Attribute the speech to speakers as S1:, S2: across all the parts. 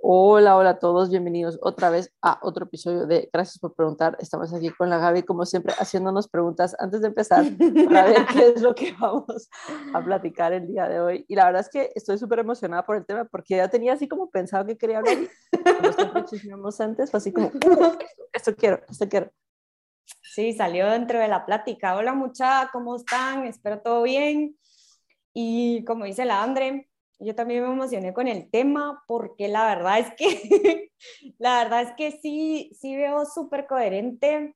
S1: Hola, hola a todos, bienvenidos otra vez a otro episodio de Gracias por preguntar. Estamos aquí con la Gaby, como siempre, haciéndonos preguntas antes de empezar para ver qué es lo que vamos a platicar el día de hoy. Y la verdad es que estoy súper emocionada por el tema porque ya tenía así como pensado que quería hablar. Como antes, fue así como, esto quiero, esto quiero.
S2: Sí, salió dentro de la plática. Hola mucha, ¿cómo están? Espero todo bien. Y como dice la Andre, yo también me emocioné con el tema porque la verdad es que, la verdad es que sí, sí veo súper coherente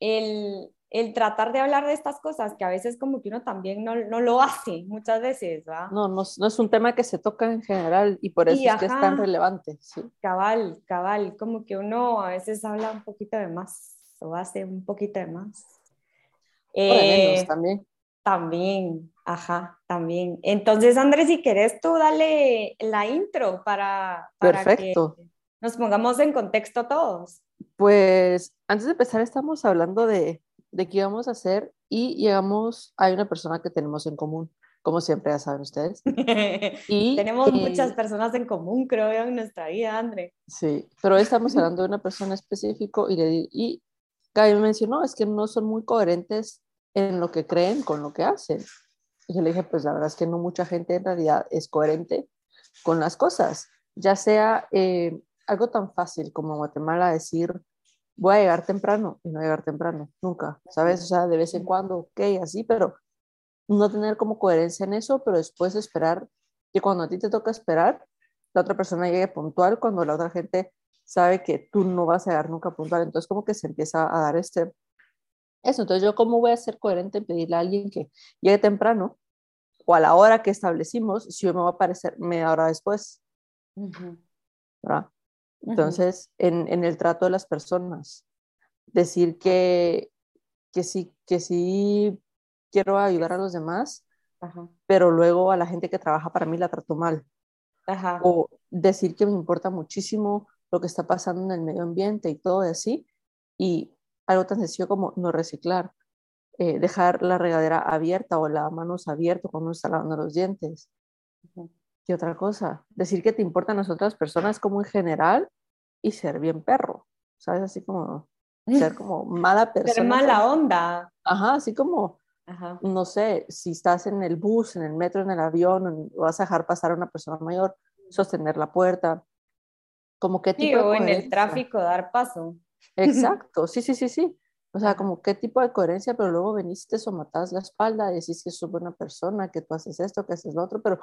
S2: el, el, tratar de hablar de estas cosas, que a veces como que uno también no, no lo hace muchas veces, ¿va?
S1: No, no, no, es un tema que se toca en general y por eso es que es tan relevante. Sí.
S2: Cabal, cabal, como que uno a veces habla un poquito de más o hace un poquito de más.
S1: O de menos eh, también.
S2: También, ajá, también. Entonces, Andrés, si querés tú, dale la intro para, para
S1: Perfecto.
S2: que nos pongamos en contexto todos.
S1: Pues antes de empezar, estamos hablando de, de qué íbamos a hacer y llegamos, hay una persona que tenemos en común, como siempre ya saben ustedes.
S2: Y, Tenemos muchas personas en común, creo, en nuestra vida, André.
S1: Sí, pero hoy estamos hablando de una persona específico y, le, y Gaby mencionó, es que no son muy coherentes en lo que creen con lo que hacen. Y yo le dije, pues la verdad es que no mucha gente en realidad es coherente con las cosas, ya sea eh, algo tan fácil como Guatemala decir, voy a llegar temprano y no llegar temprano, nunca, ¿sabes? O sea, de vez en cuando, ok, así, pero no tener como coherencia en eso, pero después esperar que cuando a ti te toca esperar, la otra persona llegue puntual cuando la otra gente sabe que tú no vas a llegar nunca puntual. Entonces como que se empieza a dar este eso. Entonces, ¿yo cómo voy a ser coherente en pedirle a alguien que llegue temprano o a la hora que establecimos si yo me va a aparecer media hora después? ¿verdad? Entonces, en, en, el trato de las personas, decir que, que, sí, que sí quiero ayudar a los demás, pero luego a la gente que trabaja para mí la trato mal.
S2: Ajá.
S1: O decir que me importa muchísimo lo que está pasando en el medio ambiente y todo así, y algo tan sencillo como no reciclar, eh, dejar la regadera abierta o la manos abierta cuando uno está lavando los dientes. Y otra cosa, decir que te importan las otras personas como en general y ser bien perro, ¿sabes? Así como ser como mala persona.
S2: Ser mala onda.
S1: Ajá, así como, no sé, si estás en el bus, en el metro, en el avión, vas a dejar pasar a una persona mayor, sostener la puerta, como qué tipo
S2: o en el tráfico dar paso.
S1: Exacto, sí, sí, sí, sí. O sea, como qué tipo de coherencia, pero luego veniste o matas la espalda, decís que sos buena persona, que tú haces esto, que haces lo otro, pero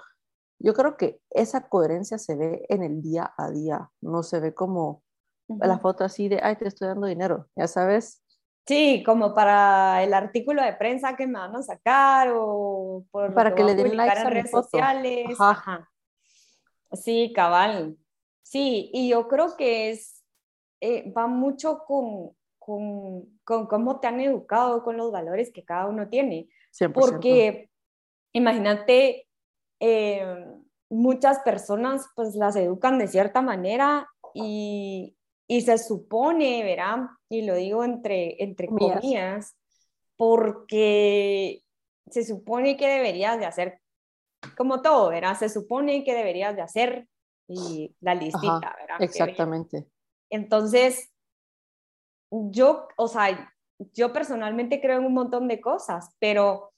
S1: yo creo que esa coherencia se ve en el día a día, no se ve como la foto así de, ay, te estoy dando dinero, ya sabes.
S2: Sí, como para el artículo de prensa que me van a sacar o
S1: para que, le den like
S2: en redes sociales. Ajá. Sí, cabal. Sí, y yo creo que es eh, va mucho con, con, con, cómo te han educado, con los valores que cada uno tiene. Porque imagínate, eh, muchas personas pues las educan de cierta manera y, y se supone, verán, y lo digo entre, entre comillas, porque se supone que deberías de hacer como todo, ¿verdad? Se supone que deberías de hacer y la listita, ¿verdad?
S1: Exactamente.
S2: Entonces, yo, o sea, yo personalmente creo en un montón de cosas, pero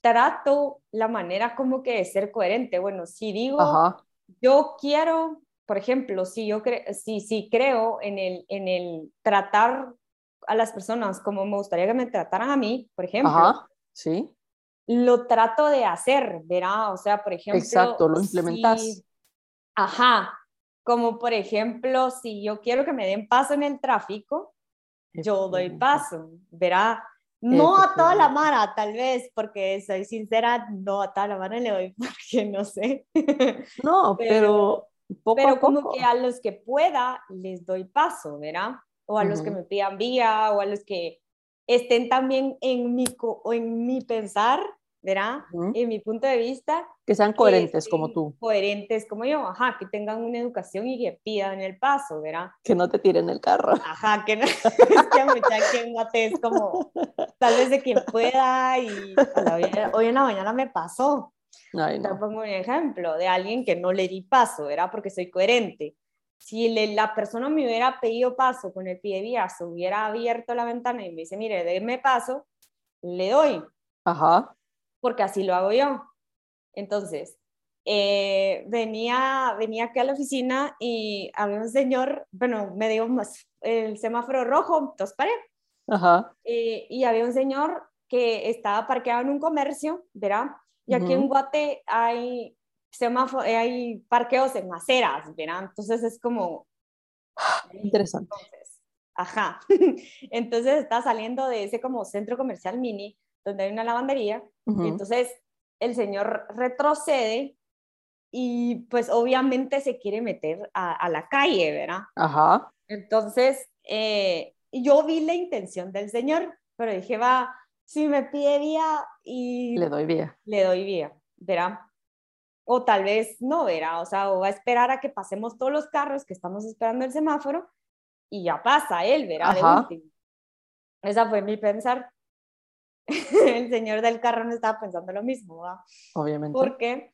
S2: trato la manera como que de ser coherente. Bueno, si digo, yo quiero, por ejemplo, si yo si, si creo en el, en el tratar a las personas como me gustaría que me trataran a mí, por ejemplo.
S1: Ajá, sí.
S2: Lo trato de hacer, ¿verdad? O sea, por ejemplo.
S1: Exacto, lo implementas.
S2: ajá, como por ejemplo, si yo quiero que me den paso en el tráfico, yo doy paso, verá. No a toda la mara, tal vez, porque soy sincera, no a toda la mara le doy porque no sé.
S1: No, pero, poco
S2: pero como que a los que pueda les doy paso, ¿verdad? O a los que me pidan vía, o a los que estén también en mi, o en mi pensar, ¿verdad? En mi punto de vista.
S1: Que sean coherentes como tú.
S2: Coherentes como yo, ajá, que tengan una educación y que pidan el paso, ¿verdad?
S1: Que no te tiren el carro.
S2: Ajá, que no, es que mucha es como, tal vez de quien pueda y hoy en la mañana me pasó, Te pongo un ejemplo de alguien que no le di paso, era porque soy coherente. Si la persona me hubiera pedido paso con el pie de viazo, hubiera abierto la ventana y me dice, mire, déme paso, le doy.
S1: Ajá.
S2: Porque así lo hago yo. Entonces, eh, venía, venía aquí a la oficina y había un señor, bueno, me dio más el semáforo rojo, entonces paré.
S1: Ajá.
S2: Eh, y había un señor que estaba parqueado en un comercio, ¿verdad? Y aquí en Guate hay semáforo, eh, hay parqueos en aceras, ¿verdad? Entonces es como...
S1: Interesante.
S2: ajá. Entonces está saliendo de ese como centro comercial mini, donde hay una lavandería, y entonces el señor retrocede y pues obviamente se quiere meter a, la calle, ¿verdad?
S1: Ajá.
S2: Entonces, eh, yo vi la intención del señor, pero dije, va, si me pide vía y...
S1: Le doy vía.
S2: Le doy vía, ¿verdad? O tal vez no, ¿verdad? O sea, o va a esperar a que pasemos todos los carros que estamos esperando el semáforo y ya pasa él, ¿verdad? Ajá. Esa fue mi pensar. el señor del carro no estaba pensando lo mismo, ¿verdad?
S1: Obviamente.
S2: Porque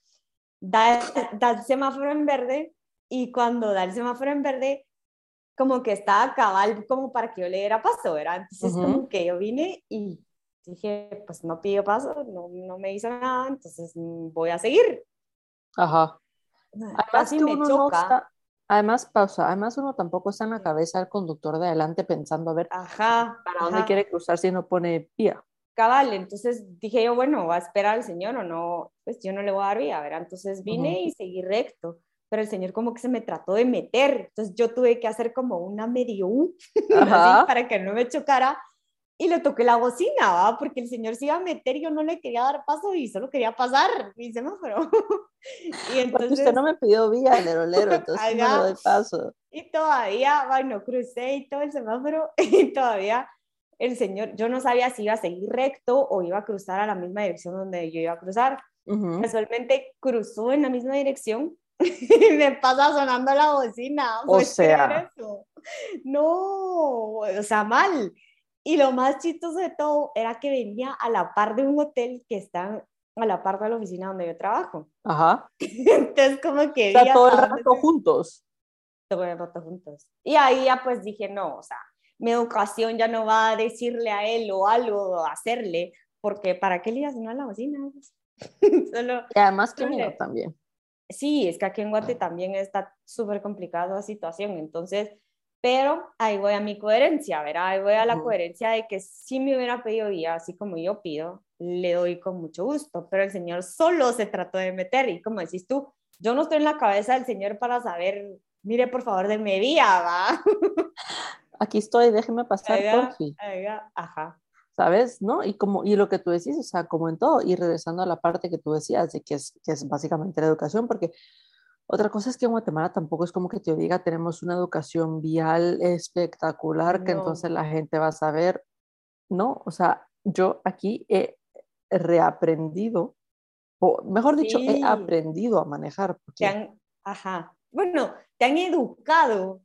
S2: da, da el semáforo en verde y cuando da el semáforo en verde, como que estaba cabal como para que yo le diera paso, ¿verdad? Entonces como que yo vine y dije, pues no pidió paso, no, no me hizo nada, entonces mm, voy a seguir.
S1: Ajá. Además, me choca. además, pausa, además uno tampoco está en la cabeza del conductor de adelante pensando a ver
S2: ajá,
S1: para dónde quiere cruzar si no pone vía.
S2: Cabal, entonces dije yo, bueno, va a esperar al señor o no, pues yo no le voy a dar vía, ¿verdad? Entonces vine y seguí recto, pero el señor como que se me trató de meter, entonces yo tuve que hacer como una medio U, para que no me chocara, y le toqué la bocina, ¿va? porque el señor se iba a meter y yo no le quería dar paso y solo quería pasar mi semáforo.
S1: y entonces... usted no me pidió vía, lero, lero, entonces no le doy paso.
S2: Y todavía, bueno, crucé y todo el semáforo y todavía el señor, yo no sabía si iba a seguir recto o iba a cruzar a la misma dirección donde yo iba a cruzar. Casualmente cruzó en la misma dirección y me pasa sonando la bocina.
S1: O sea,
S2: no, o sea, mal. Y lo más chistoso de todo era que venía a la par de un hotel que está a la par de la oficina donde yo trabajo.
S1: Ajá.
S2: Entonces, como que...
S1: O todo el rato juntos.
S2: Todo el rato juntos. Y ahí ya pues dije, no, o sea, mi educación ya no va a decirle a él o algo, o hacerle, porque ¿para qué le ibas a la oficina?
S1: Solo, y además que miedo también.
S2: Sí, es que aquí en Guate también está súper complicada la situación, entonces pero ahí voy a mi coherencia, ¿verdad? Ahí voy a la coherencia de que si me hubiera pedido vía, así como yo pido, le doy con mucho gusto, pero el Señor solo se trató de meter y como decís tú, yo no estoy en la cabeza del Señor para saber, mire por favor, de mi vía, ¿va?
S1: Aquí estoy, déjeme pasar, por fin.
S2: Ajá.
S1: ¿Sabes? ¿No? Y, como, y lo que tú decís, o sea, como en todo, y regresando a la parte que tú decías, de que es, que es básicamente la educación, porque otra cosa es que en Guatemala tampoco es como que te diga, tenemos una educación vial espectacular, que entonces la gente va a saber, ¿no? O sea, yo aquí he reaprendido, o mejor dicho, he aprendido a manejar.
S2: ajá, bueno, te han educado.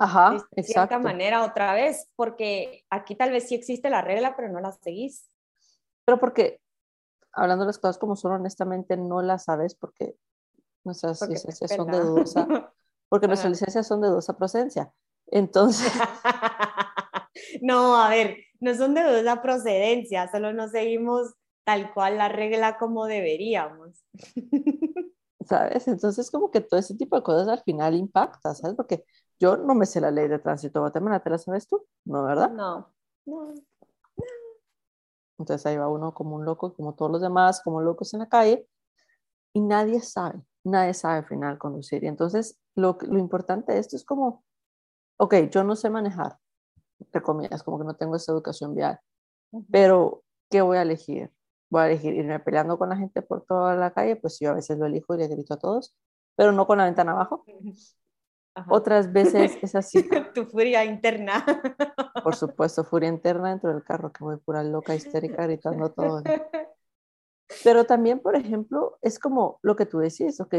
S1: Ajá,
S2: de cierta manera otra vez, porque aquí tal vez sí existe la regla, pero no la seguís.
S1: Pero porque, hablando de las cosas como son, honestamente no la sabes porque nuestras licencias son de dudosa, porque nuestras licencias son de dudosa procedencia. Entonces...
S2: no, a ver, no son de dudosa procedencia, solo no seguimos tal cual la regla como deberíamos.
S1: ¿Sabes? Entonces como que todo ese tipo de cosas al final impacta, ¿sabes? Porque yo no me sé la ley de tránsito de Guatemala, ¿te la sabes tú? ¿No, verdad?
S2: No, no.
S1: Entonces ahí va uno como un loco, como todos los demás, como locos en la calle, y nadie sabe nadie sabe al final conducir. Y entonces lo, lo importante de esto es como, ok, yo no sé manejar, entre comillas, como que no tengo esa educación vial, pero ¿qué voy a elegir? Voy a elegir irme peleando con la gente por toda la calle, pues yo a veces lo elijo y le grito a todos, pero no con la ventana abajo. Otras veces es así.
S2: tu furia interna.
S1: Por supuesto, furia interna dentro del carro, que voy pura loca, histérica, gritando todo. Pero también, por ejemplo, es como lo que tú decís, ok,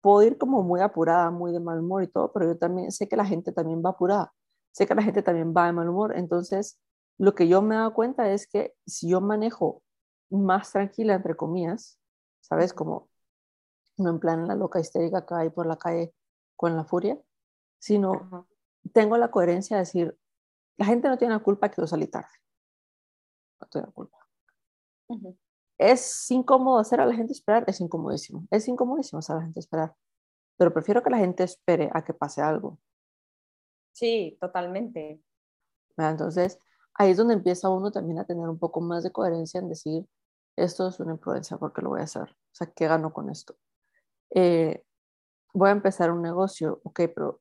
S1: puedo ir como muy apurada, muy de mal humor y todo, pero yo también sé que la gente también va apurada, sé que la gente también va de mal humor. Entonces, lo que yo me he dado cuenta es que si yo manejo más tranquila, entre comillas, ¿sabes? Como no en plan la loca histérica que hay por la calle con la furia, sino tengo la coherencia de decir, la gente no tiene la culpa que yo salí tarde. No tiene la culpa. Es incómodo hacer a la gente esperar, es incomodísimo. Es incomodísimo hacer a la gente esperar. Pero prefiero que la gente espere a que pase algo.
S2: Sí, totalmente.
S1: Entonces, ahí es donde empieza uno también a tener un poco más de coherencia en decir, esto es una imprudencia porque lo voy a hacer. O sea, ¿qué gano con esto? Eh, voy a empezar un negocio, ok, pero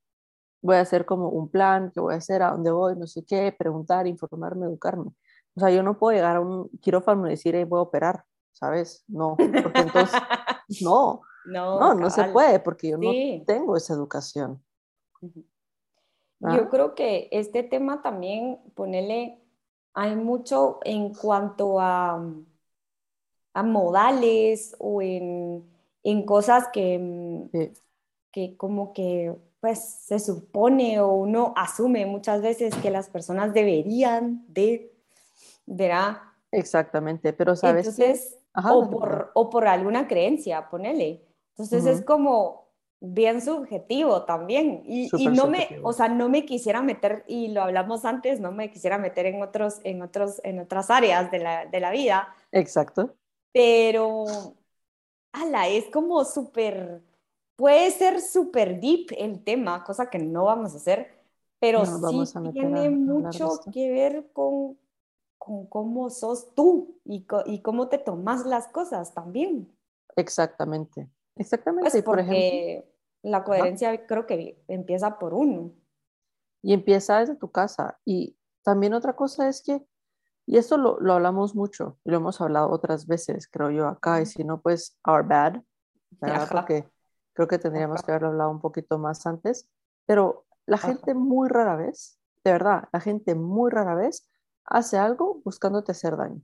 S1: voy a hacer como un plan, qué voy a hacer, a dónde voy, no sé qué, preguntar, informarme, educarme. O sea, yo no puedo llegar a un quirófano y decir, hey, voy a operar, ¿sabes? No, porque entonces, no, no, no, se puede, porque yo no tengo esa educación.
S2: Yo creo que este tema también, ponele, hay mucho en cuanto a, a modales o en, en cosas que, que como que pues se supone o uno asume muchas veces que las personas deberían de, ¿verdad?
S1: Exactamente, pero sabes
S2: Entonces, o, por, o por alguna creencia, ponele. Entonces es como bien subjetivo también. Y, y no me, o sea, no me quisiera meter, y lo hablamos antes, no me quisiera meter en, otros, en, otros, en otras áreas de la, de la vida.
S1: Exacto.
S2: Pero, ala, es como súper puede ser súper deep el tema, cosa que no vamos a hacer, pero sí tiene mucho que ver con, con cómo sos tú y, y, cómo te tomas las cosas también.
S1: Exactamente, exactamente.
S2: Pues por ejemplo, la coherencia creo que empieza por uno.
S1: Y empieza desde tu casa. Y también otra cosa es que, y esto lo, lo hablamos mucho, y lo hemos hablado otras veces, creo yo, acá, y si no, pues, our bad, ¿verdad? Porque Creo que tendríamos que haberlo hablado un poquito más antes, pero la gente muy rara vez, de verdad, la gente muy rara vez hace algo buscándote hacer daño.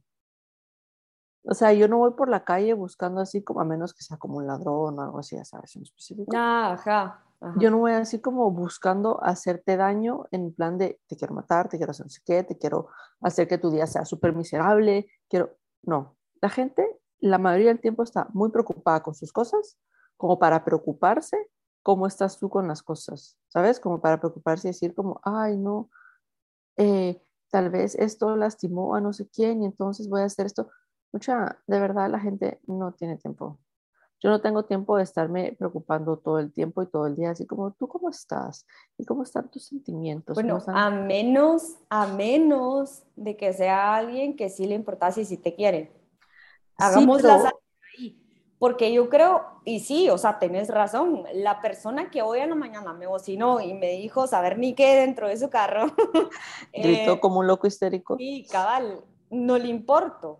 S1: O sea, yo no voy por la calle buscando así como, a menos que sea como un ladrón o algo así, ya sabes, en específico.
S2: Ah, ajá,
S1: Yo no voy así como buscando hacerte daño en plan de te quiero matar, te quiero hacer no sé qué, te quiero hacer que tu día sea súper miserable, quiero... No, la gente la mayoría del tiempo está muy preocupada con sus cosas, como para preocuparse cómo estás tú con las cosas, ¿sabes? Como para preocuparse y decir como, ay, no, eh, tal vez esto lastimó a no sé quién y entonces voy a hacer esto. Mucha, de verdad la gente no tiene tiempo. Yo no tengo tiempo de estarme preocupando todo el tiempo y todo el día, así como, ¿tú cómo estás? ¿Y cómo están tus sentimientos?
S2: Bueno, a menos, a menos de que sea alguien que sí le importase y sí te quiere. Hagamos las porque yo creo, y sí, o sea, tenés razón, la persona que hoy en la mañana me bocinó y me dijo saber ni qué dentro de su carro.
S1: Gritó eh, como un loco histérico.
S2: Sí, cabal, no le importo,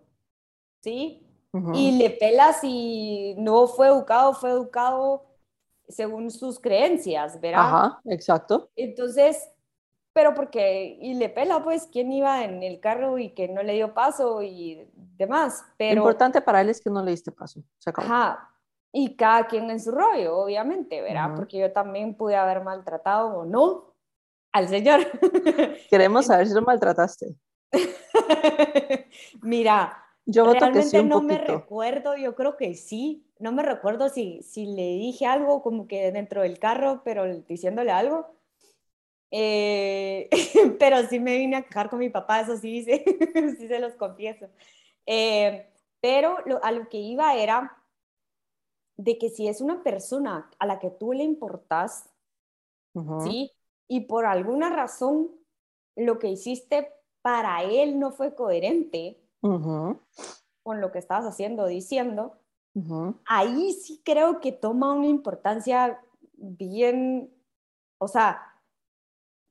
S2: ¿sí? Y le pela si no fue educado, fue educado según sus creencias, ¿verdad?
S1: Ajá, exacto.
S2: Entonces, pero porque, y le pela, pues, quién iba en el carro y que no le dio paso y demás. Pero,
S1: Lo importante para él es que no le diste paso. Se acabó.
S2: Ajá. Y cada quien en su rollo, obviamente, ¿verdad? Porque yo también pude haber maltratado o no al señor.
S1: Queremos saber si lo maltrataste.
S2: Mira, yo realmente no me recuerdo, yo creo que sí. No me recuerdo si, si le dije algo como que dentro del carro, pero diciéndole algo eh, pero sí me vine a quejar con mi papá, eso sí, sí, sí se los confieso. Eh, pero lo, a lo que iba era de que si es una persona a la que tú le importas, ¿sí? Y por alguna razón lo que hiciste para él no fue coherente con lo que estabas haciendo, diciendo, ahí sí creo que toma una importancia bien, o sea,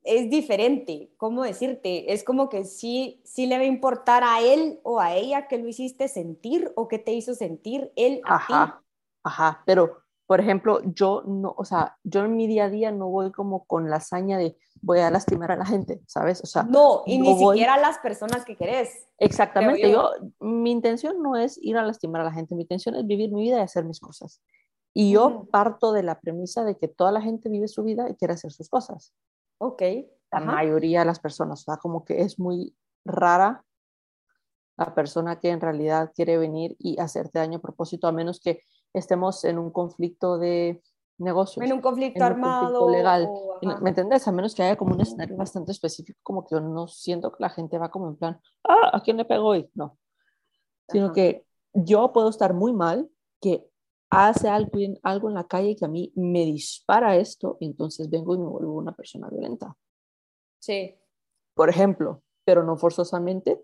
S2: es diferente, ¿cómo decirte? Es como que sí, sí le va a importar a él o a ella que lo hiciste sentir o que te hizo sentir él a
S1: ajá,
S2: ti.
S1: Ajá, pero por ejemplo, yo no, o sea, yo en mi día a día no voy como con la hazaña de voy a lastimar a la gente, ¿sabes? O sea,
S2: no, y ni siquiera a las personas que querés.
S1: Exactamente, yo. mi intención no es ir a lastimar a la gente, mi intención es vivir mi vida y hacer mis cosas. Y yo parto de la premisa de que toda la gente vive su vida y quiere hacer sus cosas.
S2: Ok.
S1: La mayoría de las personas, o sea, como que es muy rara la persona que en realidad quiere venir y hacerte daño a propósito, a menos que estemos en un conflicto de negocios.
S2: En un conflicto armado.
S1: legal. ¿Me entendés? A menos que haya como un escenario bastante específico, como que yo no siento que la gente va como en plan, ah, ¿a quién le pego hoy? No. Sino que yo puedo estar muy mal, que hace algo en, algo en la calle que a mí me dispara esto, y entonces vengo y me vuelvo una persona violenta.
S2: Sí.
S1: Por ejemplo, pero no forzosamente,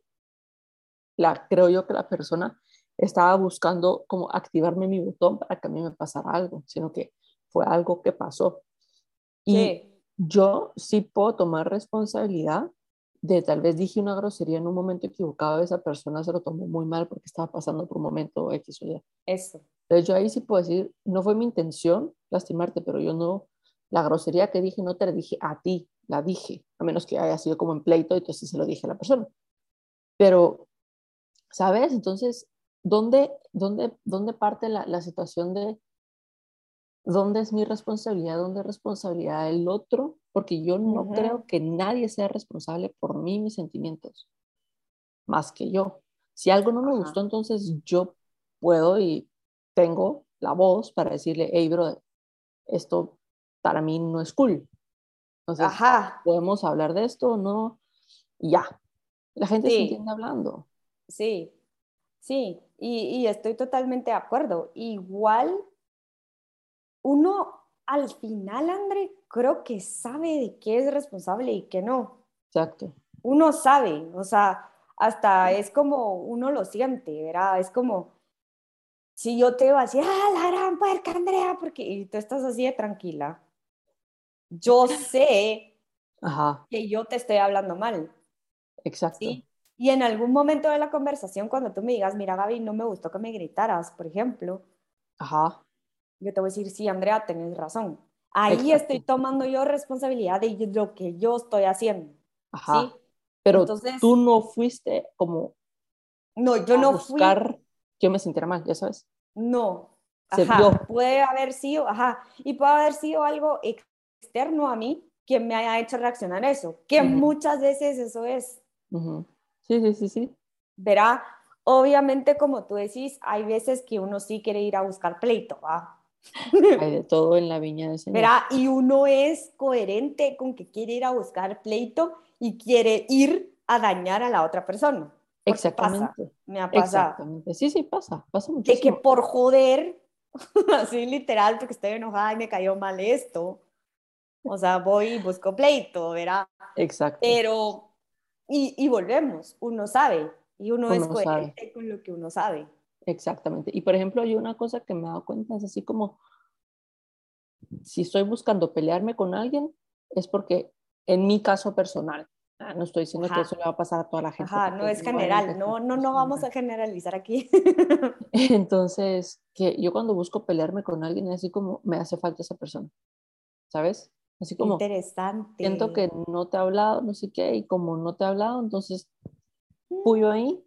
S1: la, creo yo que la persona estaba buscando como activarme mi botón para que a mí me pasara algo, sino que fue algo que pasó. Y yo sí puedo tomar responsabilidad de tal vez dije una grosería en un momento equivocado, esa persona se lo tomó muy mal porque estaba pasando por un momento X o Y.
S2: Eso.
S1: Entonces yo ahí sí puedo decir, no fue mi intención lastimarte, pero yo no, la grosería que dije no te la dije a ti, la dije, a menos que haya sido como en pleito, y entonces se lo dije a la persona. Pero, ¿sabes? Entonces, ¿dónde, dónde, dónde parte la, la situación de dónde es mi responsabilidad, dónde es responsabilidad del otro? Porque yo no creo que nadie sea responsable por mí, mis sentimientos, más que yo. Si algo no me gustó, entonces yo puedo y tengo la voz para decirle, hey, bro, esto para mí no es cool. Entonces, podemos hablar de esto, ¿no? ya. La gente se entiende hablando.
S2: Sí, sí, y, y, estoy totalmente de acuerdo. Igual, uno al final, André, creo que sabe de qué es responsable y qué no.
S1: Exacto.
S2: Uno sabe, o sea, hasta es como uno lo siente, ¿verdad? Es como, si yo te voy a decir, ah, la gran puerca, Andrea, porque y tú estás así de tranquila, yo sé que yo te estoy hablando mal.
S1: Exacto.
S2: ¿sí? Y en algún momento de la conversación, cuando tú me digas, mira, Gaby, no me gustó que me gritaras, por ejemplo,
S1: Ajá.
S2: Yo te voy a decir, sí, Andrea, tenés razón. Ahí estoy tomando yo responsabilidad de lo que yo estoy haciendo. Ajá. ¿sí?
S1: Pero tú no fuiste como
S2: no, yo no
S1: buscar que yo me sintiera mal, ya sabes.
S2: No. Ajá. Puede haber sido, ajá, y puede haber sido algo externo a mí que me haya hecho reaccionar a eso, que muchas veces eso es.
S1: Sí, sí, sí, sí.
S2: Verá, obviamente como tú decís, hay veces que uno sí quiere ir a buscar pleito, ¿va?
S1: Hay de todo en la viña de Señor.
S2: Verá, y uno es coherente con que quiere ir a buscar pleito y quiere ir a dañar a la otra persona.
S1: Exactamente.
S2: me ha pasado. Exactamente.
S1: Sí, sí, pasa, pasa muchísimo.
S2: De que por joder, así literal, porque estoy enojada y me cayó mal esto, o sea, voy y busco pleito, ¿verdad?
S1: Exacto.
S2: Pero, y, y volvemos, uno sabe, y uno, es coherente con lo que uno sabe.
S1: Exactamente. Y por ejemplo, hay una cosa que me he dado cuenta, es así como, si estoy buscando pelearme con alguien, es porque en mi caso personal, ah, no estoy diciendo que eso le va a pasar a toda la gente.
S2: Ajá, no es general, no, no, no vamos a generalizar aquí.
S1: Entonces, que yo cuando busco pelearme con alguien es así como me hace falta esa persona, ¿sabes? Así como,
S2: Interesante.
S1: Siento que no te ha hablado, no sé qué, y como no te ha hablado, entonces puyo ahí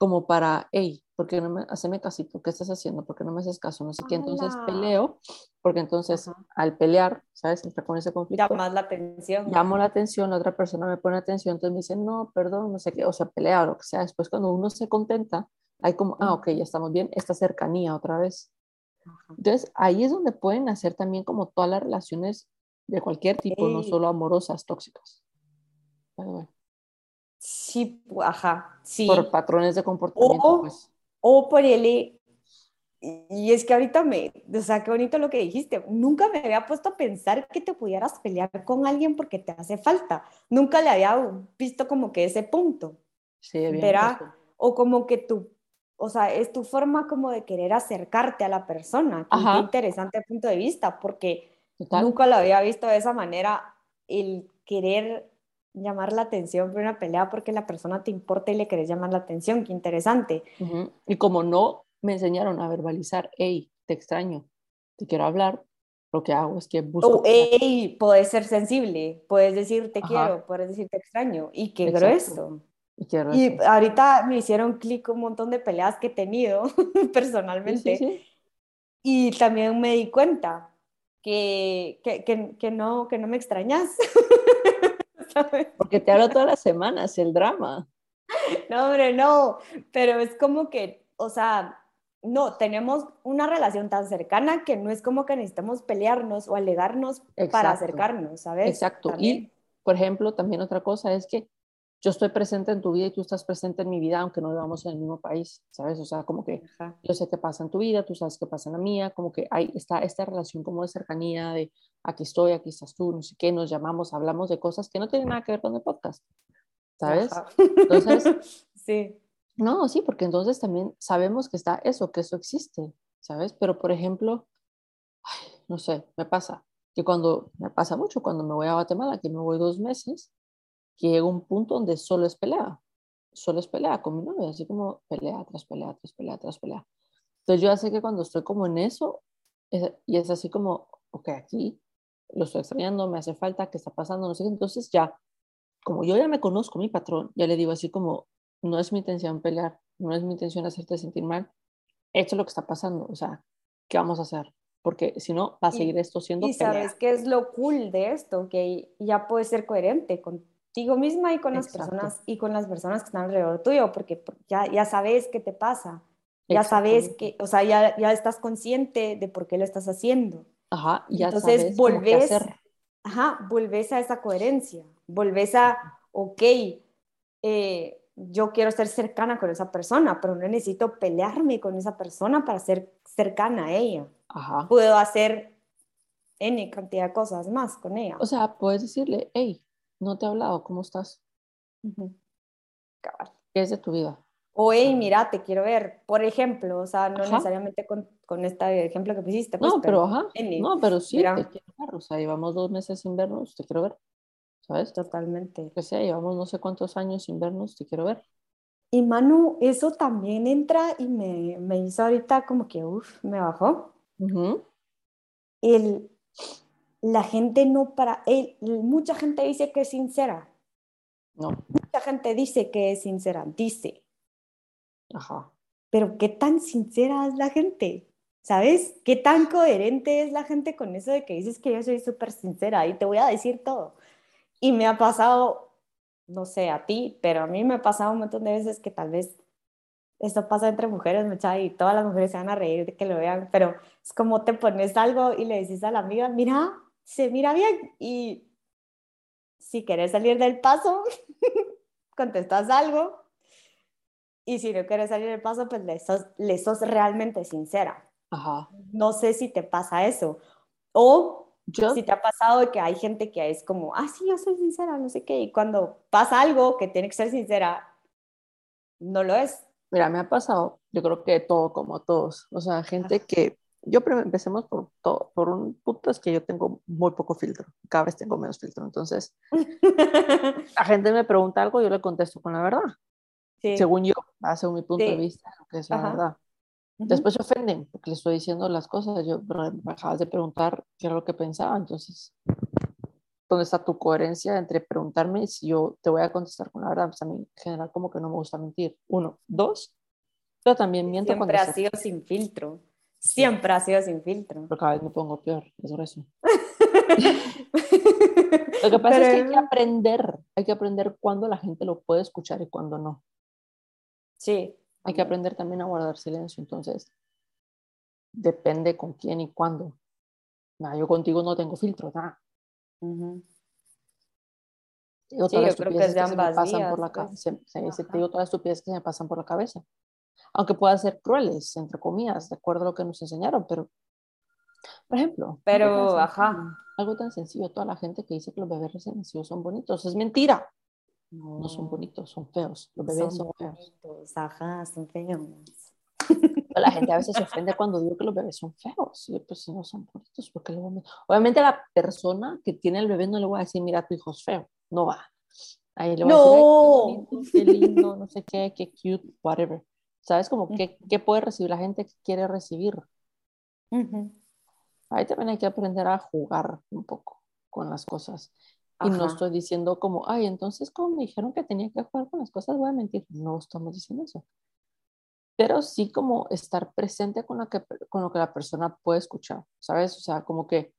S1: como para, hey, ¿por qué no me, haceme casito? ¿Qué estás haciendo? ¿Por qué no me haces caso? No sé qué, entonces peleo, porque entonces al pelear, ¿sabes? Entra con ese conflicto.
S2: Llamas la atención.
S1: Llamo la atención, la otra persona me pone atención, entonces me dice, no, perdón, no sé qué, o sea, pelea o lo que sea. Después cuando uno se contenta, hay como, ah, ok, ya estamos bien, esta cercanía otra vez. Entonces ahí es donde pueden hacer también como todas las relaciones de cualquier tipo, no solo amorosas, tóxicas.
S2: Sí, ajá, sí.
S1: Por patrones de comportamiento.
S2: O,
S1: pues.
S2: o por el... Y es que ahorita me, o sea, qué bonito lo que dijiste. Nunca me había puesto a pensar que te pudieras pelear con alguien porque te hace falta. Nunca le había visto como que ese punto.
S1: Sí, bien.
S2: ¿Verá? O como que tú, o sea, es tu forma como de querer acercarte a la persona. Qué interesante punto de vista, porque Nunca lo había visto de esa manera, el querer llamar la atención por una pelea porque la persona te importa y le querés llamar la atención, qué interesante.
S1: Y como no me enseñaron a verbalizar, hey, te extraño, te quiero hablar, lo que hago es que busco...
S2: Oh, hey, puedes ser sensible, puedes decir te quiero, puedes decir te extraño, y qué grueso. Y, ahorita me hicieron clic un montón de peleas que he tenido personalmente. y también me di cuenta, que, que, que, no, que no me extrañas.
S1: Porque te hablo todas las semanas, el drama.
S2: no, hombre, no, pero es como que, o sea, no, tenemos una relación tan cercana que no es como que necesitamos pelearnos o alegarnos para acercarnos, ¿sabes?
S1: Exacto. Y, por ejemplo, también otra cosa es que yo estoy presente en tu vida y tú estás presente en mi vida, aunque no vivamos en el mismo país, ¿sabes? O sea, como que yo sé qué pasa en tu vida, tú sabes qué pasa en la mía, como que hay está esta relación como de cercanía, de aquí estoy, aquí estás tú, no sé qué, nos llamamos, hablamos de cosas que no tienen nada que ver con el podcast, ¿sabes? Entonces,
S2: sí.
S1: No, sí, porque entonces también sabemos que está eso, que eso existe, ¿sabes? Pero, por ejemplo, no sé, me pasa que cuando, me pasa mucho cuando me voy a Guatemala, que me voy dos meses, que llega un punto donde solo es pelea, solo es pelea con mi novia, así como pelea tras pelea, tras pelea, tras pelea. Entonces yo sé que cuando estoy como en eso, y es así como, ok, aquí lo estoy extrañando, me hace falta, ¿qué está pasando? No sé Entonces ya, como yo ya me conozco mi patrón, ya le digo así como, no es mi intención pelear, no es mi intención hacerte sentir mal, esto es lo que está pasando, o sea, ¿qué vamos a hacer? Porque si no, va a seguir esto siendo
S2: Y sabes qué es lo cool de esto, que ya puedes ser coherente con contigo misma y con las personas y con las personas que están alrededor tuyo, porque ya, ya sabes qué te pasa, ya sabes que, o sea, ya, ya estás consciente de por qué lo estás haciendo.
S1: Ajá, ya
S2: Entonces
S1: sabes
S2: volves, ajá, volves a esa coherencia, volves a, ok, eh, yo quiero ser cercana con esa persona, pero no necesito pelearme con esa persona para ser cercana a ella.
S1: Ajá.
S2: Puedo hacer N cantidad de cosas más con ella.
S1: O sea, puedes decirle, hey, no te he hablado, ¿cómo estás? ¿Qué es de tu vida?
S2: O, hey, mira, te quiero ver, por ejemplo, o sea, no necesariamente con, con, este ejemplo que pusiste.
S1: Pues, no, pero, ajá, no, pero sí, te quiero ver, o sea, llevamos dos meses sin vernos, te quiero ver, ¿sabes?
S2: Totalmente.
S1: Que sea, llevamos no sé cuántos años sin vernos, te quiero ver.
S2: Y Manu, eso también entra y me, me hizo ahorita como que, uff, me bajó. El la gente no para, él, mucha gente dice que es sincera.
S1: No.
S2: Mucha gente dice que es sincera, dice.
S1: Ajá.
S2: Pero qué tan sincera es la gente, ¿sabes? ¿Qué tan coherente es la gente con eso de que dices que yo soy súper sincera y te voy a decir todo? Y me ha pasado, no sé, a ti, pero a mí me ha pasado un montón de veces que tal vez esto pasa entre mujeres, mucha, y todas las mujeres se van a reír de que lo vean, pero es como te pones algo y le dices a la amiga, mira, se mira bien y si quieres salir del paso, contestas algo y si no quieres salir del paso, pues le sos, le sos realmente sincera.
S1: Ajá.
S2: No sé si te pasa eso. O ¿Yo? si te ha pasado que hay gente que es como, ah, sí, yo soy sincera, no sé qué, y cuando pasa algo que tiene que ser sincera, no lo es.
S1: Mira, me ha pasado, yo creo que todo como todos, o sea, gente que yo empecemos por todo, por un punto es que yo tengo muy poco filtro, cada vez tengo menos filtro, entonces la gente me pregunta algo, yo le contesto con la verdad, según yo, según mi punto de vista, que es la verdad. Después se ofenden porque le estoy diciendo las cosas, yo, me acabas de preguntar qué era lo que pensaba, entonces, ¿dónde está tu coherencia entre preguntarme si yo te voy a contestar con la verdad? Pues a mí en general como que no me gusta mentir, uno, dos, pero también miento
S2: Siempre ha sido sin filtro. Siempre ha sido sin filtro.
S1: Pero cada vez me pongo peor, es eso. lo que pasa es que hay que aprender, hay que aprender cuándo la gente lo puede escuchar y cuándo no.
S2: Sí.
S1: Hay que aprender también a guardar silencio, entonces depende con quién y cuándo. yo contigo no tengo filtro, nada.
S2: sí, yo creo que es de ambas
S1: pasan por la cabeza. te digo todas las estupideces que me pasan por la cabeza aunque puedan ser crueles, entre comillas, de acuerdo a lo que nos enseñaron, pero, por ejemplo,
S2: pero, ajá.
S1: Algo tan sencillo, toda la gente que dice que los bebés recién nacidos son bonitos, es mentira. No, son bonitos, son feos. Los bebés son, feos.
S2: Ajá, son feos.
S1: La gente a veces se ofende cuando digo que los bebés son feos. Y pues si no son bonitos, porque Obviamente a la persona que tiene el bebé no le voy a decir, mira, tu hijo es feo. No va. Ahí le voy
S2: no.
S1: a decir, qué lindo, no sé qué, qué cute, whatever. ¿Sabes? Como qué, qué puede recibir la gente que quiere recibir. Ahí también hay que aprender a jugar un poco con las cosas. Y no estoy diciendo como, ay, entonces como me dijeron que tenía que jugar con las cosas, voy a mentir. No estamos diciendo eso. Pero sí como estar presente con, la que, con lo que la persona puede escuchar, ¿sabes? O sea, como que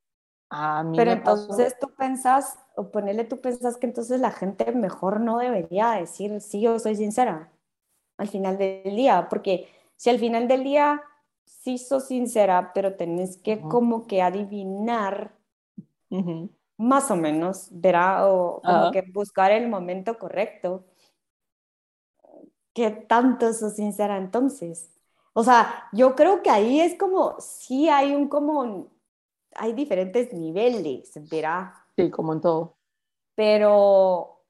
S1: a mí
S2: Pero entonces tú pensás, o ponerle tú pensás que entonces la gente mejor no debería decir, sí, yo soy sincera al final del día, porque si al final del día sí sos sincera, pero tenés que como que adivinar más o menos, verá, o como que buscar el momento correcto. ¿Qué tanto sos sincera entonces? O sea, yo creo que ahí es como, sí hay un como, hay diferentes niveles, verá.
S1: Sí, como en todo.
S2: Pero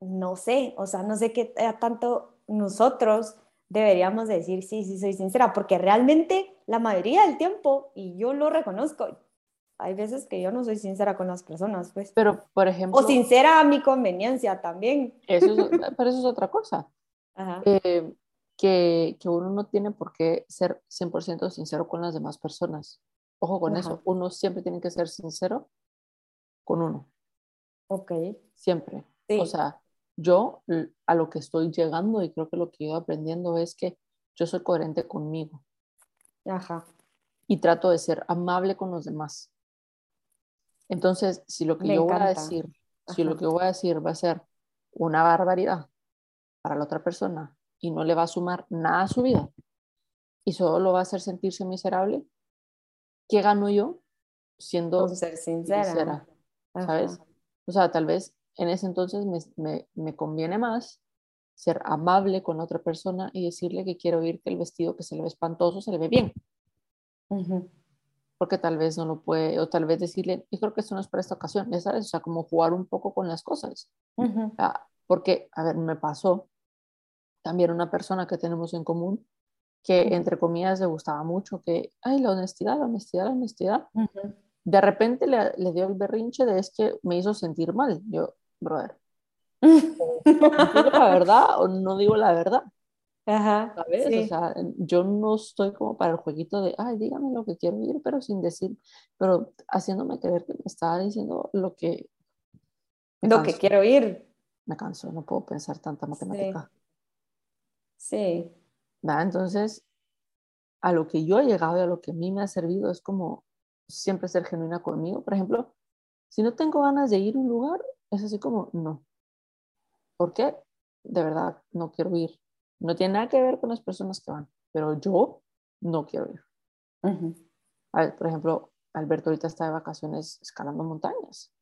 S2: no sé, o sea, no sé qué tanto nosotros deberíamos decir, sí, sí, soy sincera, porque realmente la mayoría del tiempo, y yo lo reconozco, hay veces que yo no soy sincera con las personas, pues.
S1: Pero, por ejemplo...
S2: O sincera a mi conveniencia también.
S1: Eso pero eso es otra cosa. Eh, que, que, uno no tiene por qué ser 100% sincero con las demás personas. Ojo con eso, uno siempre tiene que ser sincero con uno.
S2: Ok.
S1: Siempre. O sea, yo a lo que estoy llegando y creo que lo que he ido aprendiendo es que yo soy coherente conmigo.
S2: Ajá.
S1: Y trato de ser amable con los demás. Entonces, si lo que yo voy a decir, si lo que voy a decir va a ser una barbaridad para la otra persona y no le va a sumar nada a su vida y solo lo va a hacer sentirse miserable, ¿qué gano yo siendo
S2: ser sincera?
S1: ¿Sabes? O sea, tal vez en ese entonces me, conviene más ser amable con otra persona y decirle que quiero oír que el vestido que se le ve espantoso se le ve bien. Porque tal vez no lo puede, o tal vez decirle, yo creo que esto no es para esta ocasión, ¿sabes? O sea, como jugar un poco con las cosas. porque, a ver, me pasó también una persona que tenemos en común que, entre comillas, le gustaba mucho, que, ay, la honestidad, la honestidad, la honestidad. De repente le, le, dio el berrinche de es que me hizo sentir mal. Yo, brother. ¿Digo la verdad o no digo la verdad?
S2: Ajá.
S1: ¿Sabes? O sea, yo no estoy como para el jueguito de, ay, dígame lo que quiero oír, pero sin decir, pero haciéndome creer que me estaba diciendo lo que.
S2: Lo que quiero oír.
S1: Me canso, no puedo pensar tanta matemática.
S2: Sí.
S1: Entonces, a lo que yo he llegado y a lo que a mí me ha servido es como siempre ser genuina conmigo. Por ejemplo, si no tengo ganas de ir a un lugar, es así como, no. ¿Por qué? De verdad, no quiero ir. No tiene nada que ver con las personas que van, pero yo no quiero ir. a ver, por ejemplo, Alberto ahorita está de vacaciones escalando montañas.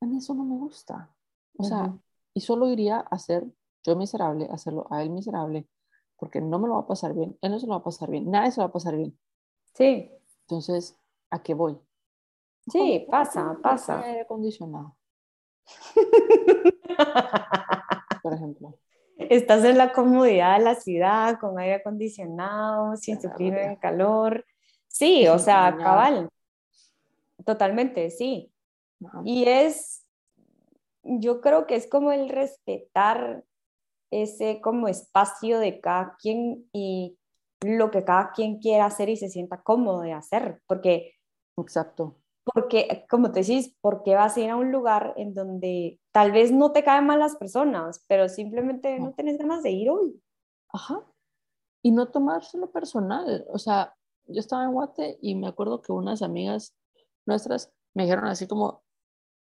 S1: A mí eso no me gusta. O sea, y solo iría a ser yo miserable, hacerlo a él miserable, porque no me lo va a pasar bien, él no se lo va a pasar bien, nadie se lo va a pasar bien.
S2: Sí.
S1: Entonces, ¿a qué voy?
S2: Sí, pasa, pasa.
S1: Aire acondicionado. Por ejemplo.
S2: Estás en la comodidad de la ciudad, con aire acondicionado, sin sufrir el calor. Sí, o sea, cabal. Totalmente, sí. Y es, yo creo que es como el respetar ese como espacio de cada quien y lo que cada quien quiera hacer y se sienta cómodo de hacer, porque...
S1: Exacto
S2: porque, como te decís, porque vas a ir a un lugar en donde tal vez no te caen mal las personas, pero simplemente no tienes ganas de ir hoy.
S1: Ajá. Y no tomárselo personal. O sea, yo estaba en Guate y me acuerdo que unas amigas nuestras me dijeron así como,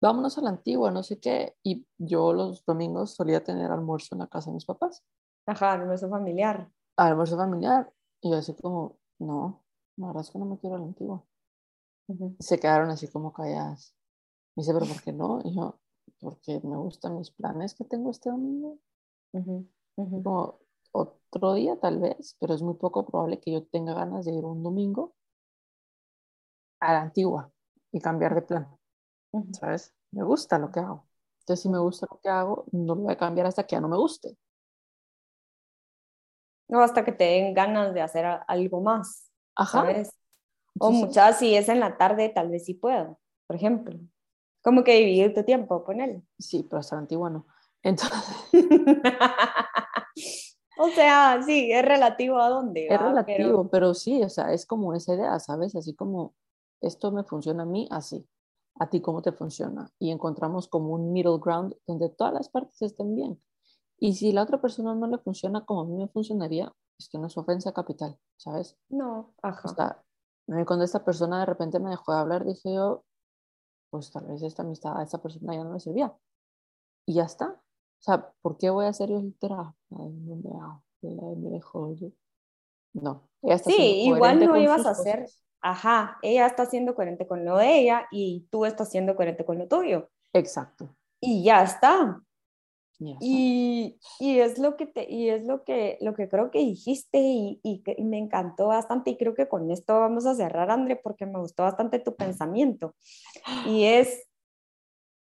S1: vámonos a la antigua, no sé qué. Y yo los domingos solía tener almuerzo en la casa de mis papás.
S2: Ajá, almuerzo familiar.
S1: Almuerzo familiar. Y yo así como, no, la verdad es que no me quiero a la antigua. Se quedaron así como calladas. Me dice, ¿pero por qué no? Y yo, porque me gustan mis planes que tengo este domingo. Como otro día tal vez, pero es muy poco probable que yo tenga ganas de ir un domingo a la antigua y cambiar de plan. ¿Sabes? Me gusta lo que hago. Entonces, si me gusta lo que hago, no lo voy a cambiar hasta que ya no me guste.
S2: No, hasta que te den ganas de hacer algo más.
S1: Ajá.
S2: ¿sabes? O muchas, si es en la tarde, tal vez sí puedo, por ejemplo. Como que dividir tu tiempo, él
S1: Sí, pero hasta antigua no. Entonces...
S2: o sea, sí, es relativo a dónde.
S1: Es relativo, pero... sí, o sea, es como esa idea, ¿sabes? Así como esto me funciona a mí, así. A ti, ¿cómo te funciona? Y encontramos como un middle ground donde todas las partes estén bien. Y si la otra persona no le funciona como a mí me funcionaría, es que no es ofensa capital, ¿sabes?
S2: No, ajá.
S1: O sea, cuando esta persona de repente me dejó de hablar, dije yo, pues tal vez esta amistad a esta persona ya no le servía. Y ya está. O sea, ¿por qué voy a hacer yo terapia? No, no.
S2: Ella está sí, igual no ibas a hacer, ajá, ella está siendo coherente con lo de ella y tú estás siendo coherente con lo tuyo.
S1: Exacto.
S2: Y ya está. Y, y, es lo que te, y es lo que, lo que creo que dijiste y, y, me encantó bastante y creo que con esto vamos a cerrar, André, porque me gustó bastante tu pensamiento. Y es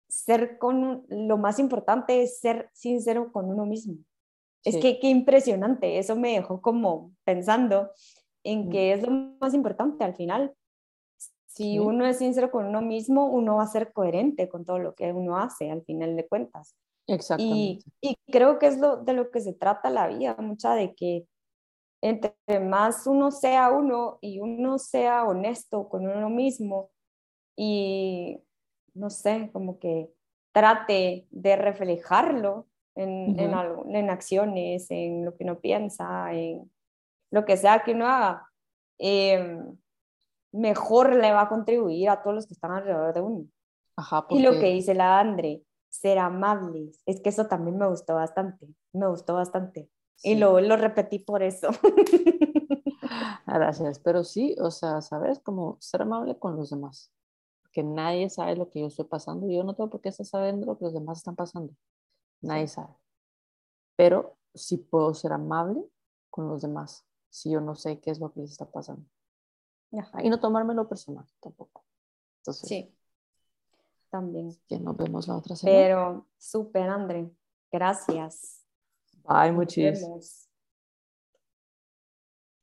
S2: ser con, lo más importante es ser sincero con uno mismo. Es que qué impresionante, eso me dejó como pensando en mm. que es lo más importante al final. Si uno es sincero con uno mismo, uno va a ser coherente con todo lo que uno hace al final de cuentas.
S1: Exactamente.
S2: Y, creo que es lo, de lo que se trata la vida, mucha de que entre más uno sea uno y uno sea honesto con uno mismo y no sé, como que trate de reflejarlo en, en, acciones, en lo que uno piensa, en lo que sea que uno haga, em, mejor le va a contribuir a todos los que están alrededor de uno. Y lo que dice la Andre, ser amables, es que eso también me gustó bastante, me gustó bastante. Y lo, lo repetí por eso.
S1: Gracias, pero sí, o sea, ¿sabes? Como ser amable con los demás que nadie sabe lo que yo estoy pasando. Yo no tengo por qué estar sabiendo lo que los demás están pasando. Nadie sabe. Pero sí puedo ser amable con los demás si yo no sé qué es lo que les está pasando. Y no tomármelo personal tampoco. Entonces,
S2: sí, también.
S1: Que nos vemos la otra semana.
S2: Pero súper, André. Gracias.
S1: Bye, muchísimas.